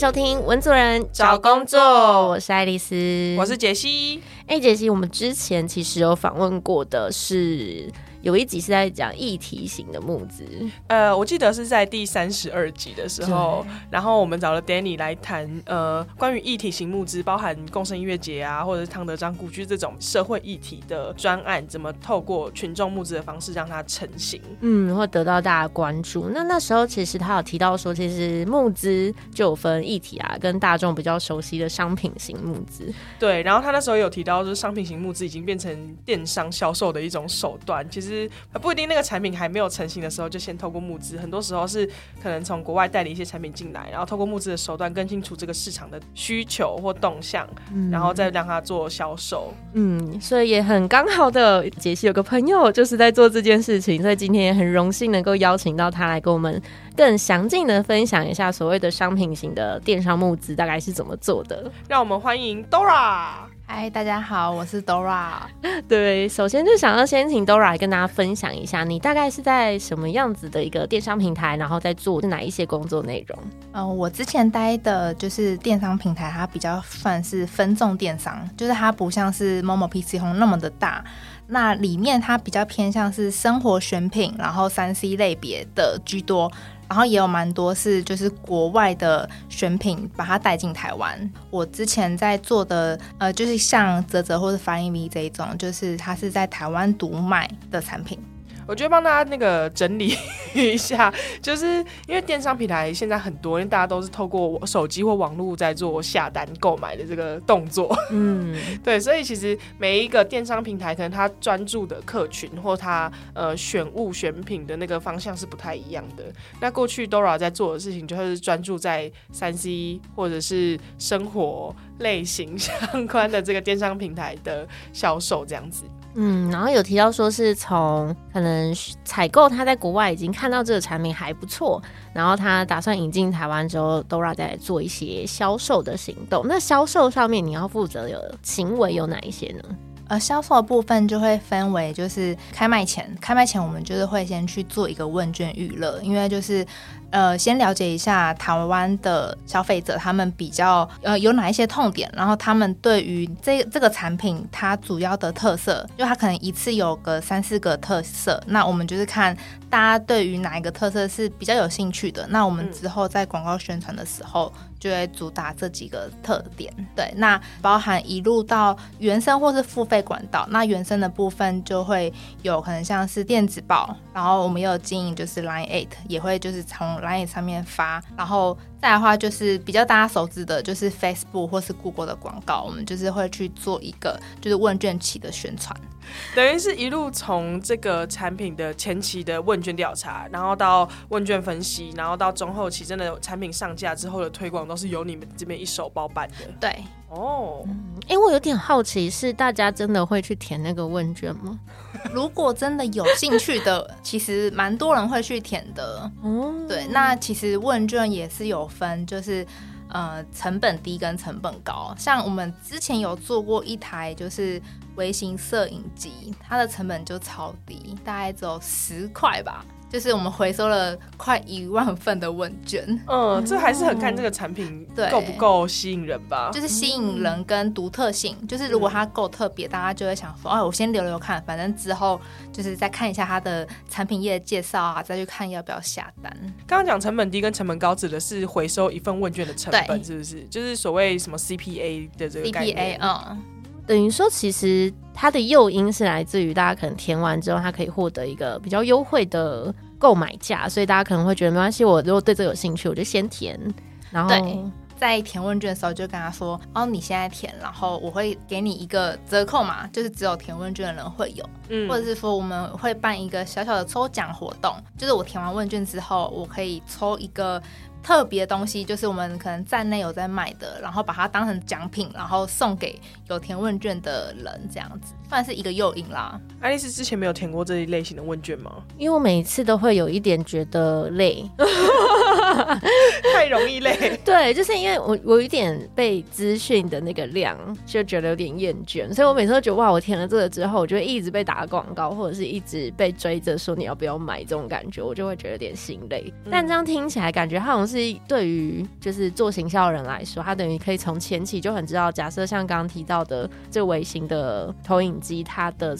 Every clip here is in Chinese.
收听文组人找工作我是爱丽丝，我是杰西。哎，杰西，我们之前其实有访问过的是。有一集是在讲议题型的募资，呃，我记得是在第三十二集的时候，然后我们找了 Danny 来谈，呃，关于议题型募资，包含共生音乐节啊，或者是汤德章故居这种社会议题的专案，怎么透过群众募资的方式让它成型，嗯，会得到大家关注。那那时候其实他有提到说，其实募资就有分议题啊，跟大众比较熟悉的商品型募资，对。然后他那时候有提到，就是商品型募资已经变成电商销售的一种手段，其实。实不一定，那个产品还没有成型的时候，就先透过募资。很多时候是可能从国外代理一些产品进来，然后透过募资的手段，更清楚这个市场的需求或动向，然后再让它做销售。嗯，所以也很刚好的，杰西有个朋友就是在做这件事情，所以今天也很荣幸能够邀请到他来跟我们更详尽的分享一下所谓的商品型的电商募资大概是怎么做的。让我们欢迎 Dora。嗨，大家好，我是 Dora。对，首先就想要先请 Dora 跟大家分享一下，你大概是在什么样子的一个电商平台，然后在做哪一些工作内容？嗯，我之前待的就是电商平台，它比较算是分众电商，就是它不像是 Momo PC Home 那么的大，那里面它比较偏向是生活选品，然后三 C 类别的居多。然后也有蛮多是就是国外的选品，把它带进台湾。我之前在做的呃，就是像泽泽或者翻译 V 这一种，就是它是在台湾独卖的产品。我觉得帮大家那个整理 一下，就是因为电商平台现在很多，因为大家都是透过手机或网络在做下单购买的这个动作，嗯，对，所以其实每一个电商平台可能它专注的客群或它呃选物选品的那个方向是不太一样的。那过去 Dora 在做的事情就是专注在三 C 或者是生活类型相关的这个电商平台的销售这样子。嗯，然后有提到说是从可能采购他在国外已经看到这个产品还不错，然后他打算引进台湾之后，Dora 再做一些销售的行动。那销售上面你要负责的行为有哪一些呢？呃，销售的部分就会分为就是开卖前，开卖前我们就是会先去做一个问卷预热，因为就是。呃，先了解一下台湾的消费者，他们比较呃有哪一些痛点，然后他们对于这这个产品它主要的特色，就它可能一次有个三四个特色，那我们就是看大家对于哪一个特色是比较有兴趣的，那我们之后在广告宣传的时候就会主打这几个特点。对，那包含一路到原生或是付费管道，那原生的部分就会有可能像是电子报，然后我们也有经营就是 Line Eight，也会就是从来上面发，然后再的话就是比较大家熟知的，就是 Facebook 或是 Google 的广告，我们就是会去做一个就是问卷期的宣传，等于是一路从这个产品的前期的问卷调查，然后到问卷分析，然后到中后期真的产品上架之后的推广，都是由你们这边一手包办的。对，哦，哎，我有点好奇，是大家真的会去填那个问卷吗？如果真的有兴趣的，其实蛮多人会去填的。哦，对，那其实问卷也是有分，就是呃成本低跟成本高。像我们之前有做过一台就是微型摄影机，它的成本就超低，大概只有十块吧。就是我们回收了快一万份的问卷，嗯，这还是很看这个产品够不够吸引人吧。就是吸引人跟独特性，就是如果它够特别，大家就会想说，哦，我先留留看，反正之后就是再看一下它的产品页介绍啊，再去看要不要下单。刚刚讲成本低跟成本高指的是回收一份问卷的成本，是不是？就是所谓什么 CPA 的这个 CPA，嗯。等于说，其实它的诱因是来自于大家可能填完之后，它可以获得一个比较优惠的购买价，所以大家可能会觉得没关系，我如果对这有兴趣，我就先填。然后在填问卷的时候，就跟他说：“哦，你现在填，然后我会给你一个折扣嘛，就是只有填问卷的人会有，嗯，或者是说我们会办一个小小的抽奖活动，就是我填完问卷之后，我可以抽一个。”特别东西就是我们可能站内有在卖的，然后把它当成奖品，然后送给有填问卷的人，这样子算是一个诱因啦。爱丽丝之前没有填过这一类型的问卷吗？因为我每一次都会有一点觉得累，太容易累。对，就是因为我我有点被资讯的那个量就觉得有点厌倦，所以我每次都觉得哇，我填了这个之后，我就会一直被打广告，或者是一直被追着说你要不要买这种感觉，我就会觉得有点心累。但这样听起来，感觉好像是对于就是做行销的人来说，他等于可以从前期就很知道，假设像刚刚提到的这微型的投影机，它的。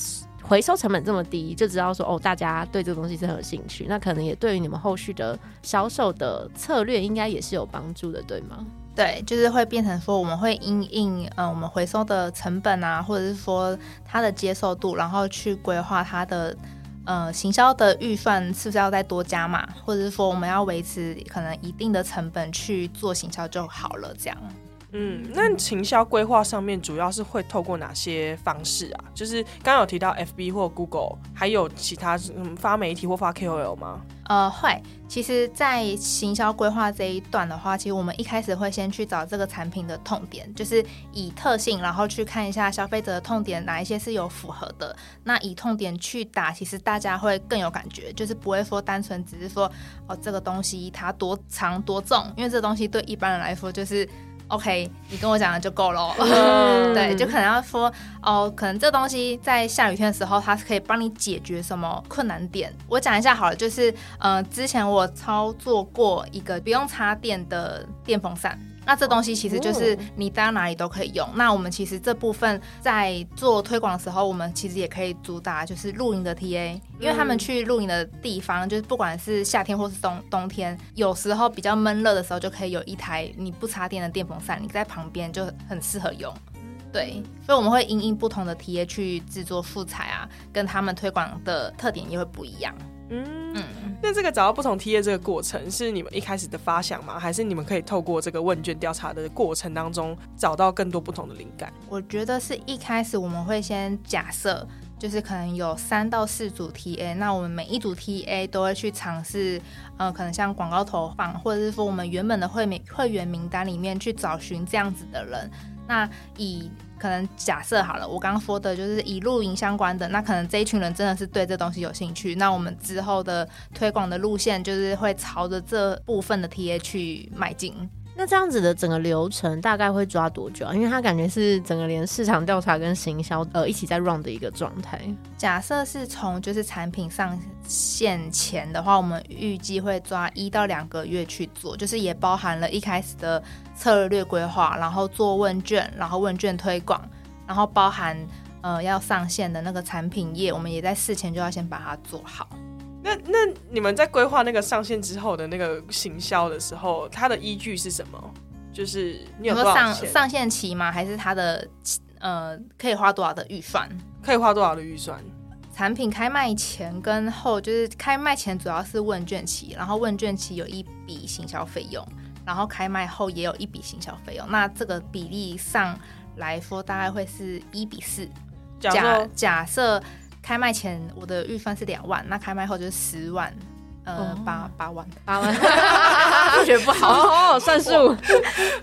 回收成本这么低，就知道说哦，大家对这个东西是很有兴趣，那可能也对于你们后续的销售的策略应该也是有帮助的，对吗？对，就是会变成说我们会因应嗯我们回收的成本啊，或者是说它的接受度，然后去规划它的呃行销的预算是不是要再多加嘛，或者是说我们要维持可能一定的成本去做行销就好了，这样。嗯，那行销规划上面主要是会透过哪些方式啊？就是刚刚有提到 FB 或 Google，还有其他嗯发媒体或发 KOL 吗？呃，会。其实，在行销规划这一段的话，其实我们一开始会先去找这个产品的痛点，就是以特性，然后去看一下消费者的痛点哪一些是有符合的。那以痛点去打，其实大家会更有感觉，就是不会说单纯只是说哦这个东西它多长多重，因为这东西对一般人来说就是。OK，你跟我讲的就够了。对，就可能要说哦，可能这东西在下雨天的时候，它是可以帮你解决什么困难点。我讲一下好了，就是呃，之前我操作过一个不用插电的电风扇。那这东西其实就是你到哪里都可以用。那我们其实这部分在做推广的时候，我们其实也可以主打就是露营的 TA，因为他们去露营的地方，就是不管是夏天或是冬冬天，有时候比较闷热的时候，就可以有一台你不插电的电风扇，你在旁边就很适合用。对，所以我们会因应不同的 TA 去制作素材啊，跟他们推广的特点也会不一样。嗯，那这个找到不同 T A 这个过程是你们一开始的发想吗？还是你们可以透过这个问卷调查的过程当中找到更多不同的灵感？我觉得是一开始我们会先假设，就是可能有三到四组 T A，那我们每一组 T A 都会去尝试，呃，可能像广告投放，或者是说我们原本的会名会员名单里面去找寻这样子的人。那以可能假设好了，我刚刚说的就是以露营相关的，那可能这一群人真的是对这东西有兴趣，那我们之后的推广的路线就是会朝着这部分的 TA 去迈进。那这样子的整个流程大概会抓多久啊？因为他感觉是整个连市场调查跟行销呃一起在 run 的一个状态。假设是从就是产品上线前的话，我们预计会抓一到两个月去做，就是也包含了一开始的策略规划，然后做问卷，然后问卷推广，然后包含呃要上线的那个产品页，我们也在事前就要先把它做好。那那你们在规划那个上线之后的那个行销的时候，它的依据是什么？就是你有上上线期吗？还是它的呃可以花多少的预算？可以花多少的预算？产品开卖前跟后，就是开卖前主要是问卷期，然后问卷期有一笔行销费用，然后开卖后也有一笔行销费用。那这个比例上来说，大概会是一比四。假假设。开卖前我的预算是两万，那开卖后就是十万，呃，八八万，八万，数学不好，算数，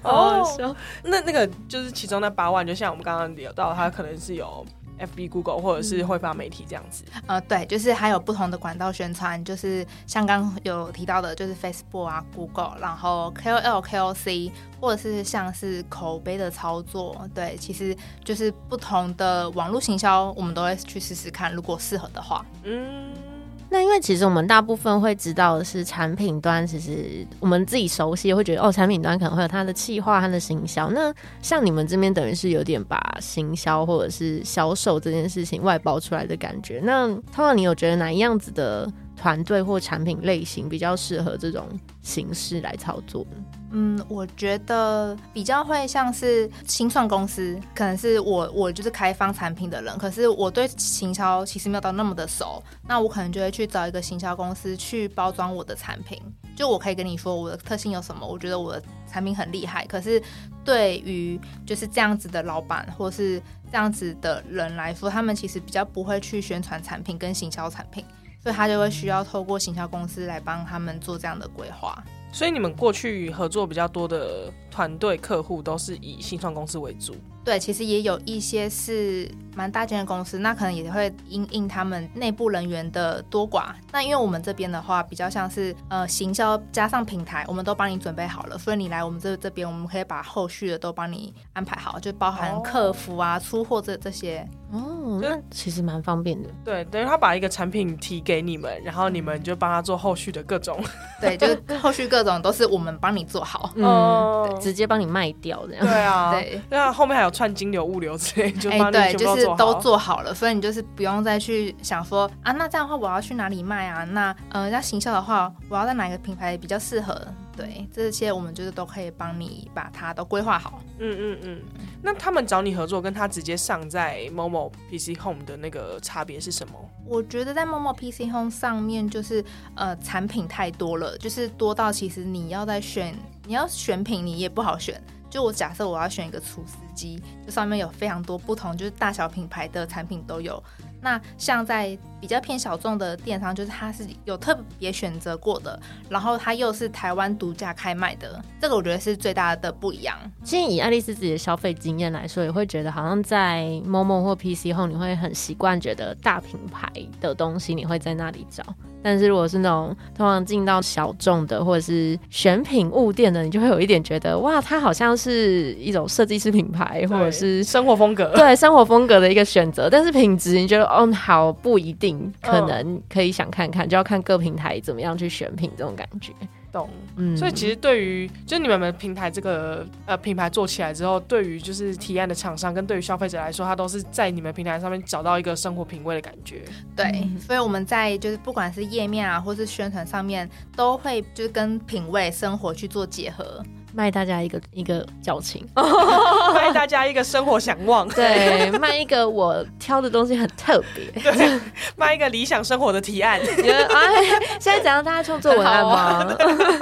哦，那那个就是其中那八万，就像我们刚刚聊到，它可能是有。F B Google 或者是会发媒体这样子，呃，对，就是还有不同的管道宣传，就是像刚有提到的，就是 Facebook 啊，Google，然后 K O L K O C，或者是像是口碑的操作，对，其实就是不同的网络行销，我们都会去试试看，如果适合的话，嗯。那因为其实我们大部分会知道的是产品端，其实我们自己熟悉会觉得哦，产品端可能会有它的企划、它的行销。那像你们这边等于是有点把行销或者是销售这件事情外包出来的感觉。那通常你有觉得哪一样子的团队或产品类型比较适合这种形式来操作？嗯，我觉得比较会像是新创公司，可能是我我就是开发产品的人，可是我对行销其实没有到那么的熟，那我可能就会去找一个行销公司去包装我的产品。就我可以跟你说我的特性有什么，我觉得我的产品很厉害。可是对于就是这样子的老板或是这样子的人来说，他们其实比较不会去宣传产品跟行销产品，所以他就会需要透过行销公司来帮他们做这样的规划。所以你们过去合作比较多的团队客户都是以新创公司为主。对，其实也有一些是蛮大间的公司，那可能也会因应他们内部人员的多寡。那因为我们这边的话，比较像是呃行销加上平台，我们都帮你准备好了，所以你来我们这这边，我们可以把后续的都帮你安排好，就包含客服啊、出货这这些。哦，那其实蛮方便的。对，等于他把一个产品提给你们，然后你们就帮他做后续的各种。对，就是后续各种都是我们帮你做好，嗯，直接帮你卖掉这样。对啊，对，那后面还有串金流、物流之类，就哎，对，就是都做好了，所以你就是不用再去想说啊，那这样的话我要去哪里卖啊？那呃，那行销的话，我要在哪个品牌比较适合？对，这些我们就是都可以帮你把它都规划好。嗯嗯嗯。那他们找你合作，跟他直接上在某某 PC Home 的那个差别是什么？我觉得在某某 PC Home 上面，就是呃产品太多了，就是多到其实你要在选，你要选品你也不好选。就我假设我要选一个厨师机，就上面有非常多不同，就是大小品牌的产品都有。那像在比较偏小众的电商，就是它是有特别选择过的，然后它又是台湾独家开卖的，这个我觉得是最大的不一样。其实以爱丽丝自己的消费经验来说，也会觉得好像在 MO MO 或 PC 后，你会很习惯觉得大品牌的东西你会在那里找。但是如果是那种通常进到小众的或者是选品物店的，你就会有一点觉得哇，它好像是一种设计师品牌或者是生活风格，对生活风格的一个选择。但是品质，你觉得哦好不一定，可能可以想看看，就要看各平台怎么样去选品这种感觉。懂，嗯，所以其实对于就是你们的平台这个呃品牌做起来之后，对于就是提案的厂商跟对于消费者来说，他都是在你们平台上面找到一个生活品味的感觉。对，所以我们在就是不管是页面啊，或是宣传上面，都会就是跟品味生活去做结合。卖大家一个一个矫情，卖大家一个生活想望，对，卖一个我挑的东西很特别，对，卖一个理想生活的提案。哎，现在怎样？大家创作文案吗？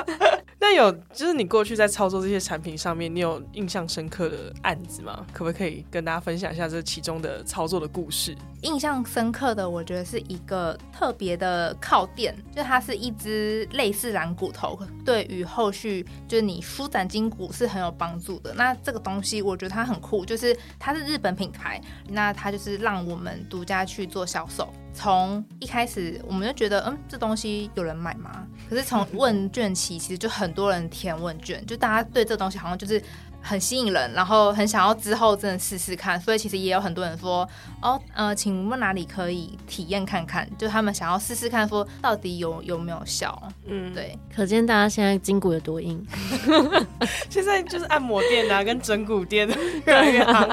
那有，就是你过去在操作这些产品上面，你有印象深刻的案子吗？可不可以跟大家分享一下这其中的操作的故事？印象深刻的，我觉得是一个特别的靠垫，就它是一只类似软骨头，对于后续就是你舒展筋骨是很有帮助的。那这个东西我觉得它很酷，就是它是日本品牌，那它就是让我们独家去做销售。从一开始我们就觉得，嗯，这东西有人买吗？可是从问卷期，其实就很多人填问卷，就大家对这东西好像就是。很吸引人，然后很想要之后真的试试看，所以其实也有很多人说，哦，呃，请问哪里可以体验看看？就他们想要试试看，说到底有有没有效？嗯，对，可见大家现在筋骨有多硬。现在就是按摩店啊，跟整骨店 越来越好。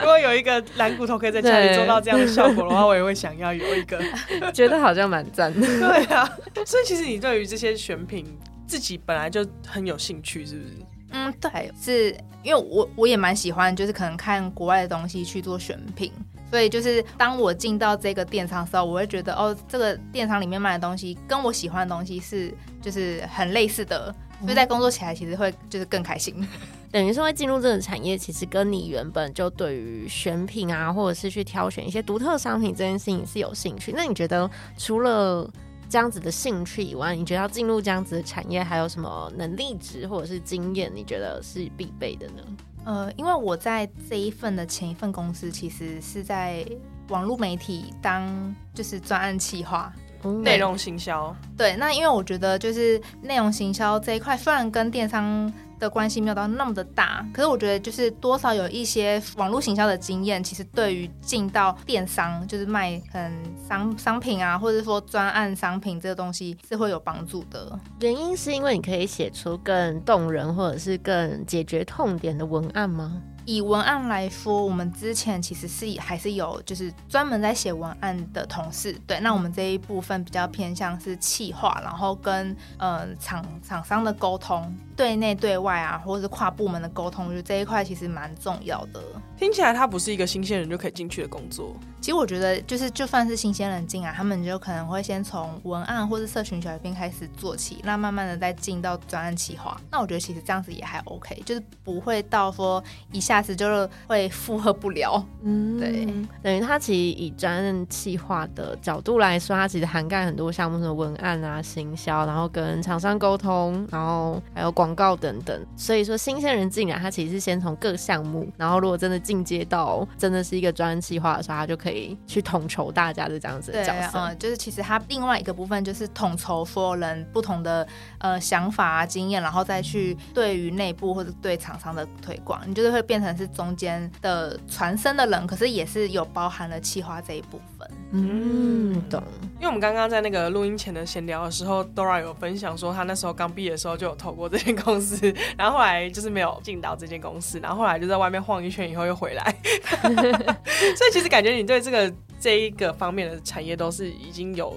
如果有一个蓝骨头可以在家里做到这样的效果的话，我也会想要有一个，觉得好像蛮赞的。对啊，所以其实你对于这些选品自己本来就很有兴趣，是不是？嗯，对，是因为我我也蛮喜欢，就是可能看国外的东西去做选品，所以就是当我进到这个电商的时候，我会觉得哦，这个电商里面卖的东西跟我喜欢的东西是就是很类似的，所以在工作起来其实会就是更开心。等于是会进入这个产业，其实跟你原本就对于选品啊，或者是去挑选一些独特商品这件事情是有兴趣。那你觉得除了？这样子的兴趣以外，你觉得要进入这样子的产业，还有什么能力值或者是经验？你觉得是必备的呢？呃，因为我在这一份的前一份公司，其实是在网络媒体当就是专案企划、内容行销。对，那因为我觉得就是内容行销这一块，虽然跟电商。的关系没有到那么的大，可是我觉得就是多少有一些网络行销的经验，其实对于进到电商，就是卖很商商品啊，或者说专案商品这个东西是会有帮助的。原因是因为你可以写出更动人或者是更解决痛点的文案吗？以文案来说，我们之前其实是还是有就是专门在写文案的同事，对，那我们这一部分比较偏向是企划，然后跟呃厂厂商的沟通，对内对外啊，或者是跨部门的沟通，我觉得这一块其实蛮重要的。听起来它不是一个新鲜人就可以进去的工作。其实我觉得，就是就算是新鲜人进来，他们就可能会先从文案或是社群小编开始做起，那慢慢的再进到专案企划。那我觉得其实这样子也还 OK，就是不会到说一下。子就会负荷不了。嗯，对，等于它其实以专案企划的角度来说，它其实涵盖很多项目，什么文案啊、行销，然后跟厂商沟通，然后还有广告等等。所以说，新鲜人进来，他其实是先从各项目，然后如果真的进阶到真的是一个专任企划的时候，他就可以去统筹大家的这样子的角色。嗯，就是其实他另外一个部分就是统筹所有人不同的呃想法啊、经验，然后再去对于内部或者对厂商的推广，你就是会变成是中间的传声的人。可是也是有包含了企划这一部分，嗯，懂。因为我们刚刚在那个录音前的闲聊的时候，Dora 有分享说，他那时候刚毕业的时候就有投过这公司，然后后来就是没有进到这间公司，然后后来就在外面晃一圈以后又回来。所以其实感觉你对这个这一个方面的产业都是已经有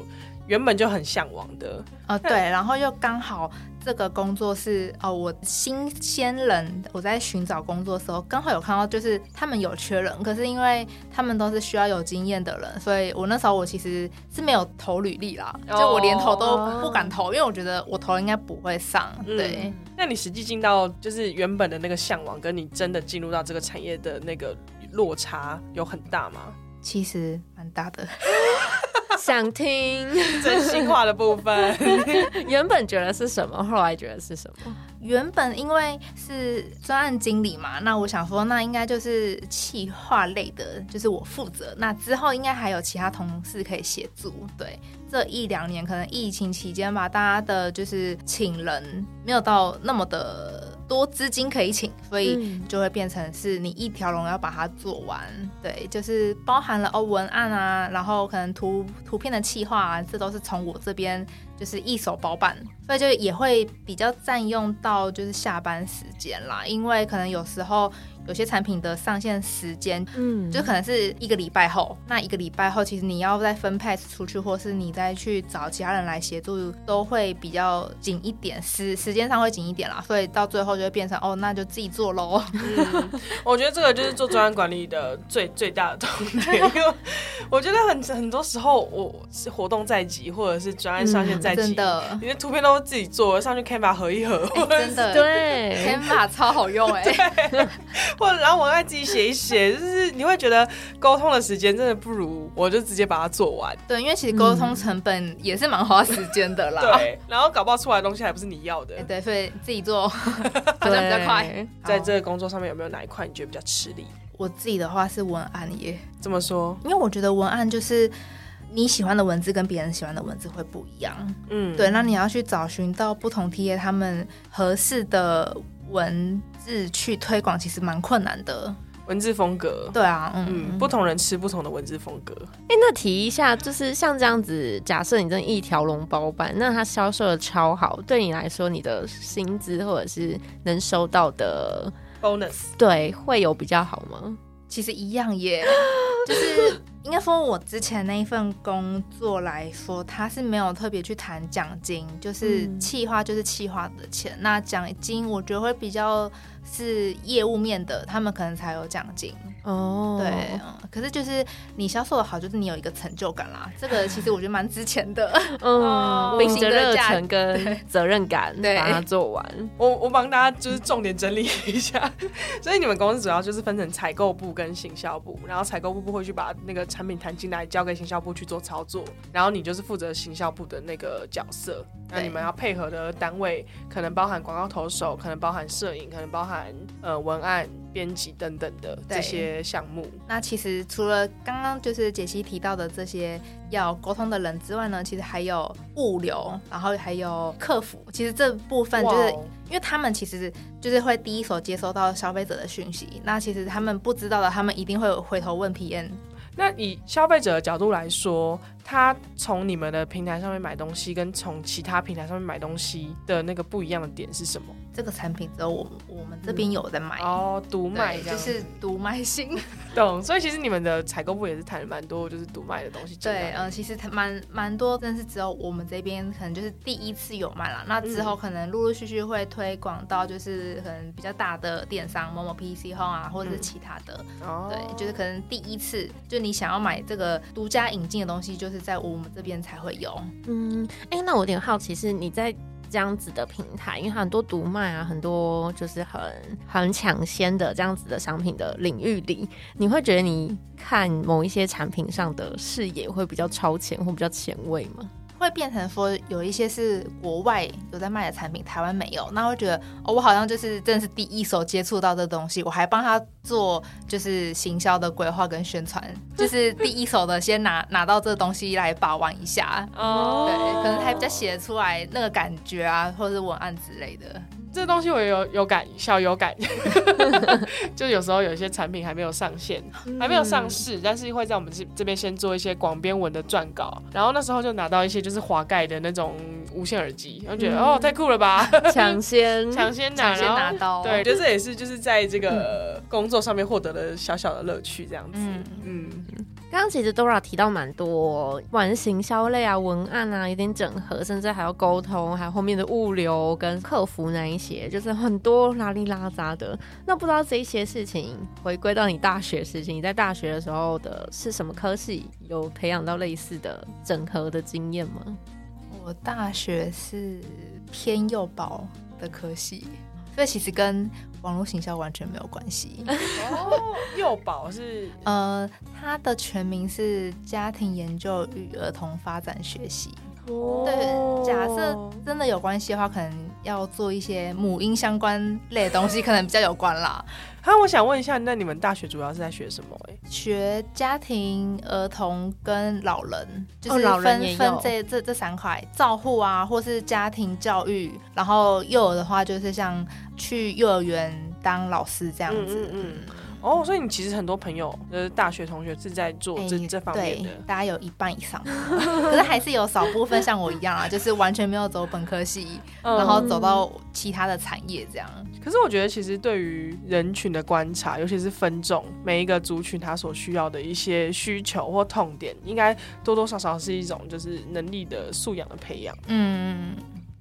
原本就很向往的啊，对，然后又刚好。这个工作是哦，我新鲜人，我在寻找工作的时候，刚好有看到，就是他们有缺人，可是因为他们都是需要有经验的人，所以我那时候我其实是没有投履历啦，就我连投都不敢投，因为我觉得我投应该不会上。对，那你实际进到就是原本的那个向往，跟你真的进入到这个产业的那个落差有很大吗？其实蛮大的。想听 真心话的部分，原本觉得是什么，后来觉得是什么？原本因为是专案经理嘛，那我想说，那应该就是企划类的，就是我负责。那之后应该还有其他同事可以协助。对，这一两年可能疫情期间吧，大家的就是请人没有到那么的。多资金可以请，所以就会变成是你一条龙要把它做完。对，就是包含了哦文案啊，然后可能图图片的企划啊，这都是从我这边就是一手包办，所以就也会比较占用到就是下班时间啦，因为可能有时候。有些产品的上线时间，嗯，就可能是一个礼拜后。那一个礼拜后，其实你要再分配出去，或是你再去找其他人来协助，都会比较紧一点，时时间上会紧一点啦。所以到最后就会变成哦，那就自己做喽。嗯，我觉得这个就是做专案管理的最最大的 痛点，因为我觉得很很多时候我是活动在即，或者是专案上线在即，真的，你的图片都是自己做，上去 Canva 合一合，真的，对，Canva 超好用哎。或者然后我再自己写一写，就是你会觉得沟通的时间真的不如我就直接把它做完。对，因为其实沟通成本也是蛮花时间的啦。对，然后搞不好出来的东西还不是你要的。对，所以自己做 好像比较快。在这个工作上面有没有哪一块你觉得比较吃力？我自己的话是文案耶。这么说？因为我觉得文案就是你喜欢的文字跟别人喜欢的文字会不一样。嗯，对，那你要去找寻到不同 T A 他们合适的。文字去推广其实蛮困难的，文字风格，对啊，嗯，不同人吃不同的文字风格。哎，那提一下，就是像这样子，假设你真一条龙包办，那它销售的超好，对你来说，你的薪资或者是能收到的 bonus，对，会有比较好吗？其实一样耶，就是应该说，我之前那一份工作来说，他是没有特别去谈奖金，就是企划就是企划的钱，那奖金我觉得会比较是业务面的，他们可能才有奖金。哦，对，可是就是你销售的好，就是你有一个成就感啦。这个其实我觉得蛮值钱的，嗯，秉着热忱跟责任感把它做完。我我帮大家就是重点整理一下，所以你们公司主要就是分成采购部跟行销部，然后采购部部会去把那个产品谈进来，交给行销部去做操作，然后你就是负责行销部的那个角色。那你们要配合的单位可能包含广告投手，可能包含摄影，可能包含呃文案。编辑等等的这些项目，那其实除了刚刚就是解析提到的这些要沟通的人之外呢，其实还有物流，然后还有客服。其实这部分就是因为他们其实就是会第一手接收到消费者的讯息，那其实他们不知道的，他们一定会回头问 PM。那以消费者的角度来说，他从你们的平台上面买东西，跟从其他平台上面买东西的那个不一样的点是什么？这个产品只有我们我们这边有在买哦，独卖就是独卖型，懂。所以其实你们的采购部也是谈了蛮多，就是独卖的东西。对，嗯，其实蛮蛮多，但是只有我们这边可能就是第一次有卖了。那之后可能陆陆续续会推广到就是可能比较大的电商，某某 PC Home 啊，或者是其他的。哦，对，就是可能第一次就你想要买这个独家引进的东西，就是在我们这边才会有。嗯，哎，那我有点好奇是你在。这样子的平台，因为很多独卖啊，很多就是很很抢先的这样子的商品的领域里，你会觉得你看某一些产品上的视野会比较超前或比较前卫吗？会变成说有一些是国外有在卖的产品，台湾没有，那会觉得哦，我好像就是真的是第一手接触到这东西，我还帮他做就是行销的规划跟宣传，就是 第一手的先拿拿到这东西来把玩一下，哦，对，可能还比较写出来那个感觉啊，或者是文案之类的。这东西我有有感，小有感，就有时候有一些产品还没有上线，还没有上市，但是会在我们这这边先做一些广编文的撰稿，然后那时候就拿到一些就是滑盖的那种无线耳机，然后觉得哦太酷了吧，抢先 抢先拿，先拿到，对，就这也是就是在这个工作上面获得了小小的乐趣，这样子，嗯。刚刚其实 Dora 提到蛮多，玩行销类啊、文案啊，有点整合，甚至还要沟通，还有后面的物流跟客服那一些，就是很多拉里拉杂的。那不知道这些事情回归到你大学时期，你在大学的时候的是什么科系，有培养到类似的整合的经验吗？我大学是偏幼保的科系。这其实跟网络行销完全没有关系。哦，幼保是呃，它的全名是家庭研究与儿童发展学习。对，假设真的有关系的话，可能要做一些母婴相关类的东西，可能比较有关啦。那我想问一下，那你们大学主要是在学什么？哎，学家庭、儿童跟老人，就是分分这这这三块，照护啊，或是家庭教育。然后幼儿的话，就是像去幼儿园当老师这样子。嗯嗯。哦，所以你其实很多朋友，就是大学同学是在做这这方面的，大家有一半以上，可是还是有少部分像我一样啊，就是完全没有走本科系，然后走到其他的产业这样。可是我觉得，其实对于人群的观察，尤其是分众，每一个族群他所需要的一些需求或痛点，应该多多少少是一种就是能力的素养的培养。嗯。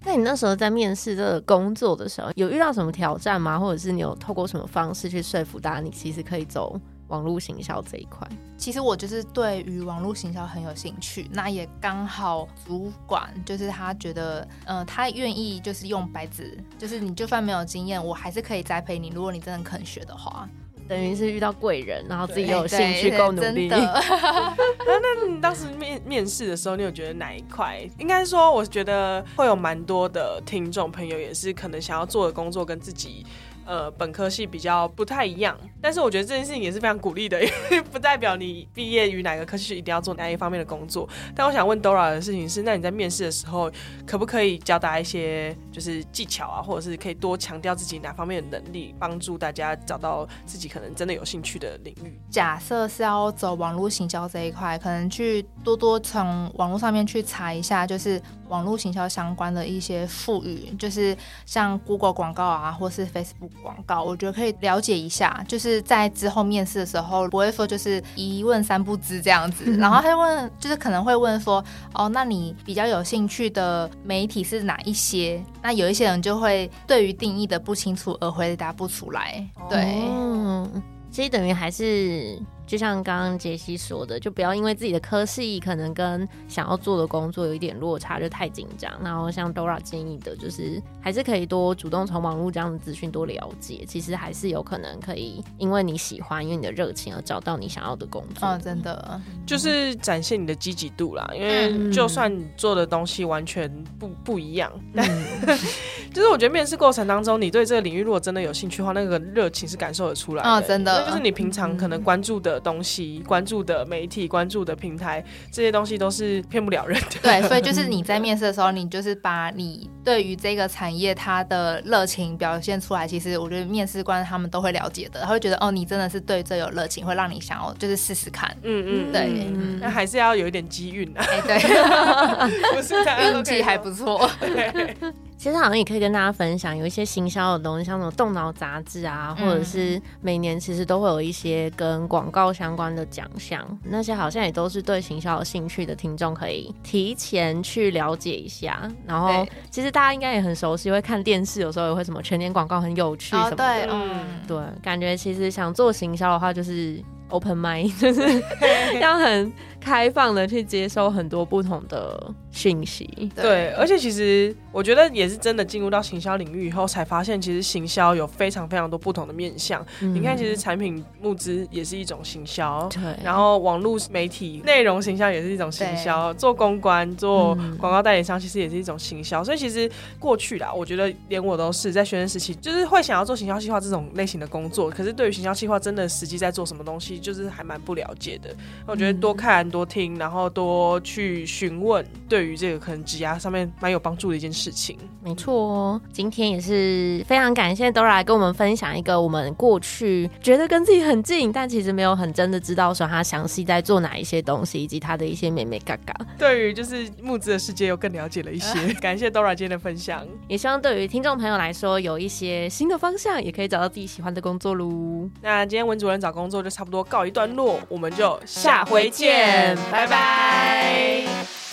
那你那时候在面试这个工作的时候，有遇到什么挑战吗？或者是你有透过什么方式去说服大家，你其实可以走网络行销这一块？其实我就是对于网络行销很有兴趣，那也刚好主管就是他觉得，呃，他愿意就是用白纸，就是你就算没有经验，我还是可以栽培你。如果你真的肯学的话。等于是遇到贵人，然后自己有兴趣够努力。那你当时面面试的时候，你有觉得哪一块？应该说，我觉得会有蛮多的听众朋友，也是可能想要做的工作跟自己。呃，本科系比较不太一样，但是我觉得这件事情也是非常鼓励的，因为不代表你毕业于哪个科系一定要做哪一方面的工作。但我想问 Dora 的事情是，那你在面试的时候，可不可以教大家一些就是技巧啊，或者是可以多强调自己哪方面的能力，帮助大家找到自己可能真的有兴趣的领域？假设是要走网络行销这一块，可能去多多从网络上面去查一下，就是网络行销相关的一些术语，就是像 Google 广告啊，或是 Facebook。广告，我觉得可以了解一下，就是在之后面试的时候，不会说就是一问三不知这样子。然后他就问，就是可能会问说，哦，那你比较有兴趣的媒体是哪一些？那有一些人就会对于定义的不清楚而回答不出来。对，其实等于还是。就像刚刚杰西说的，就不要因为自己的科系可能跟想要做的工作有一点落差就太紧张。然后像 Dora 建议的，就是还是可以多主动从网络这样的资讯多了解，其实还是有可能可以因为你喜欢，因为你的热情而找到你想要的工作。啊，真的，就是展现你的积极度啦。因为就算你做的东西完全不不一样，但 就是我觉得面试过程当中，你对这个领域如果真的有兴趣的话，那个热情是感受得出来的。真的，那就是你平常可能关注的。东西关注的媒体、关注的平台，这些东西都是骗不了人的。对，所以就是你在面试的时候，你就是把你对于这个产业它的热情表现出来。其实我觉得面试官他们都会了解的，他会觉得哦，你真的是对这有热情，会让你想要就是试试看。嗯嗯，对，那还是要有一点机运的。哎，对，不是运气还不错。其实好像也可以跟大家分享，有一些行销的东西，像什么动脑杂志啊，或者是每年其实都会有一些跟广告相关的奖项，那些好像也都是对行销有兴趣的听众可以提前去了解一下。然后其实大家应该也很熟悉，会看电视，有时候也会什么全年广告很有趣什么的。嗯，对，感觉其实想做行销的话，就是 open mind，就是 要很。开放的去接收很多不同的信息，对，而且其实我觉得也是真的进入到行销领域以后，才发现其实行销有非常非常多不同的面向。你看，其实产品募资也是一种行销，对，然后网络媒体内容行销也是一种行销，做公关、做广告代理商其实也是一种行销。所以其实过去啦，我觉得连我都是在学生时期，就是会想要做行销计划这种类型的工作，可是对于行销计划真的实际在做什么东西，就是还蛮不了解的。我觉得多看。多听，然后多去询问，对于这个可能指压上面蛮有帮助的一件事情。没错，哦今天也是非常感谢 Dora 跟我们分享一个我们过去觉得跟自己很近，但其实没有很真的知道说他详细在做哪一些东西，以及他的一些美美嘎嘎。对于就是木子的世界又更了解了一些。感谢 Dora 今天的分享，也希望对于听众朋友来说有一些新的方向，也可以找到自己喜欢的工作喽。那今天文主任找工作就差不多告一段落，我们就下回见。拜拜。